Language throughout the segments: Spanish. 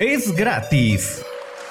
Es gratis.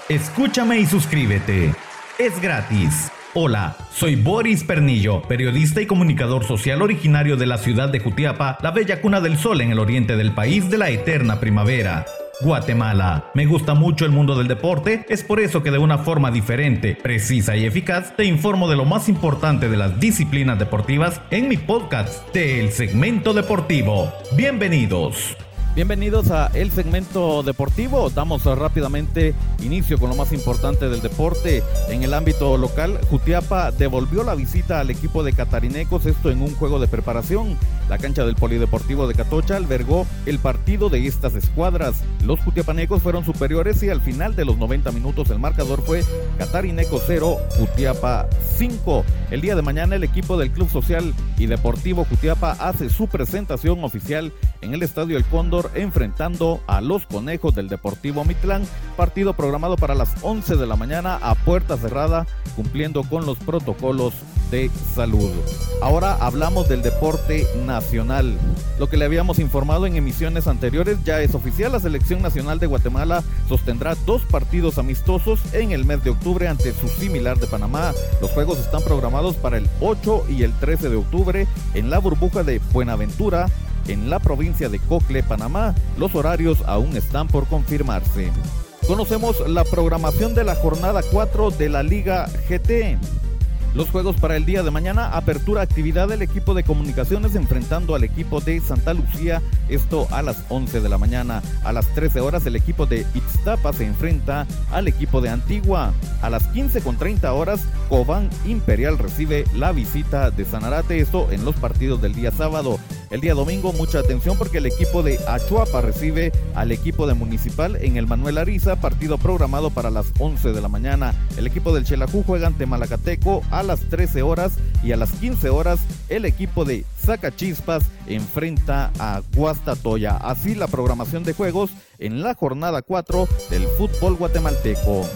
Escúchame y suscríbete. Es gratis. Hola, soy Boris Pernillo, periodista y comunicador social originario de la ciudad de Jutiapa, la bella cuna del sol en el oriente del país de la eterna primavera. Guatemala. Me gusta mucho el mundo del deporte, es por eso que de una forma diferente, precisa y eficaz te informo de lo más importante de las disciplinas deportivas en mi podcast de El Segmento Deportivo. Bienvenidos. Bienvenidos a el segmento deportivo. Damos rápidamente inicio con lo más importante del deporte. En el ámbito local, Jutiapa devolvió la visita al equipo de Catarinecos, esto en un juego de preparación. La cancha del Polideportivo de Catocha albergó el partido de estas escuadras. Los jutiapanecos fueron superiores y al final de los 90 minutos el marcador fue Catarinecos 0, Jutiapa 5. El día de mañana el equipo del Club Social y Deportivo Jutiapa hace su presentación oficial en el Estadio El Cóndor enfrentando a los Conejos del Deportivo Mitlán, partido programado para las 11 de la mañana a puerta cerrada, cumpliendo con los protocolos de salud. Ahora hablamos del deporte nacional. Lo que le habíamos informado en emisiones anteriores ya es oficial. La selección nacional de Guatemala sostendrá dos partidos amistosos en el mes de octubre ante su similar de Panamá. Los juegos están programados para el 8 y el 13 de octubre en la burbuja de Buenaventura en la provincia de Cocle, Panamá. Los horarios aún están por confirmarse. Conocemos la programación de la jornada 4 de la Liga GT. Los juegos para el día de mañana, apertura actividad del equipo de comunicaciones enfrentando al equipo de Santa Lucía, esto a las 11 de la mañana. A las 13 horas el equipo de Ixtapa se enfrenta al equipo de Antigua. A las 15 con 30 horas, Cobán Imperial recibe la visita de Sanarate, esto en los partidos del día sábado. El día domingo, mucha atención porque el equipo de Achuapa recibe al equipo de Municipal en el Manuel Ariza, partido programado para las 11 de la mañana. El equipo del Chelajú juega ante Malacateco a las 13 horas y a las 15 horas el equipo de Zacachispas enfrenta a Guastatoya. Así la programación de juegos en la jornada 4 del fútbol guatemalteco.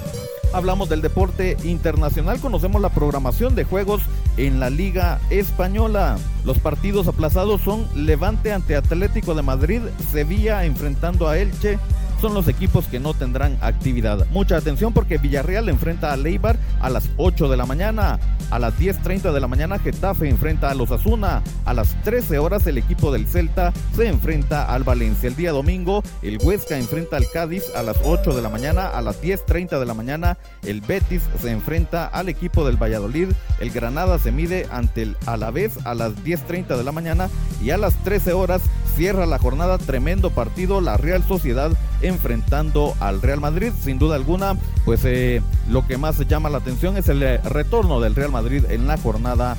Hablamos del deporte internacional, conocemos la programación de juegos en la Liga Española. Los partidos aplazados son Levante ante Atlético de Madrid, Sevilla enfrentando a Elche, son los equipos que no tendrán actividad. Mucha atención porque Villarreal enfrenta a Leibar a las 8 de la mañana. A las 10.30 de la mañana Getafe enfrenta a los Asuna. A las 13 horas el equipo del Celta se enfrenta al Valencia. El día domingo el Huesca enfrenta al Cádiz a las 8 de la mañana. A las 10.30 de la mañana el Betis se enfrenta al equipo del Valladolid. El Granada se mide ante el Alavés a las 10.30 de la mañana. Y a las 13 horas cierra la jornada tremendo partido la Real Sociedad enfrentando al Real Madrid. Sin duda alguna, pues eh, lo que más llama la atención es el eh, retorno del Real Madrid en la jornada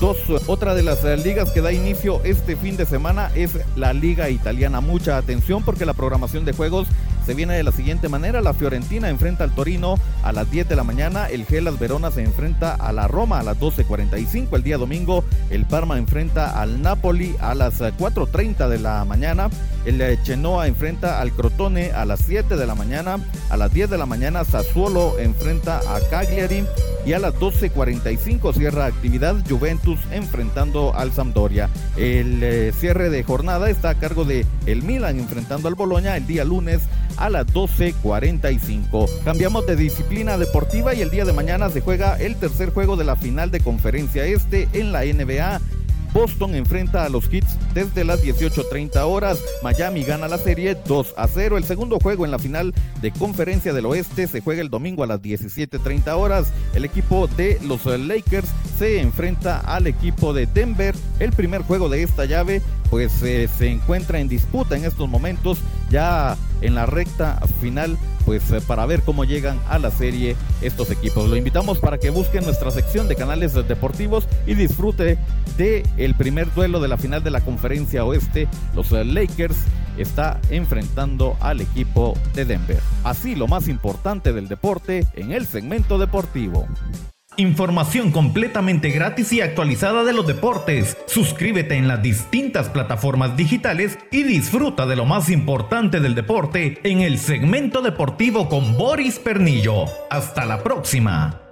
2. Otra de las eh, ligas que da inicio este fin de semana es la Liga Italiana. Mucha atención porque la programación de juegos se viene de la siguiente manera. La Fiorentina enfrenta al Torino a las 10 de la mañana. El Gelas Verona se enfrenta a la Roma a las 12.45. El día domingo el Parma enfrenta al Napoli a las 4.30 de la mañana. El eh, Chenoa enfrenta al Crotone a las 7 de la mañana. A las 10 de la mañana Sassuolo enfrenta a Cagliari. Y a las 12.45 cierra actividad Juventus enfrentando al Sampdoria. El eh, cierre de jornada está a cargo de el Milan enfrentando al Boloña el día lunes a las 12.45. Cambiamos de disciplina deportiva y el día de mañana se juega el tercer juego de la final de conferencia este en la NBA. Boston enfrenta a los Hits desde las 18.30 horas. Miami gana la serie 2 a 0. El segundo juego en la final de Conferencia del Oeste se juega el domingo a las 17.30 horas. El equipo de los Lakers se enfrenta al equipo de Denver. El primer juego de esta llave pues eh, se encuentra en disputa en estos momentos ya en la recta final pues eh, para ver cómo llegan a la serie estos equipos. Lo invitamos para que busquen nuestra sección de canales deportivos y disfrute de el primer duelo de la final de la conferencia oeste. Los eh, Lakers está enfrentando al equipo de Denver. Así lo más importante del deporte en el segmento deportivo. Información completamente gratis y actualizada de los deportes. Suscríbete en las distintas plataformas digitales y disfruta de lo más importante del deporte en el segmento deportivo con Boris Pernillo. Hasta la próxima.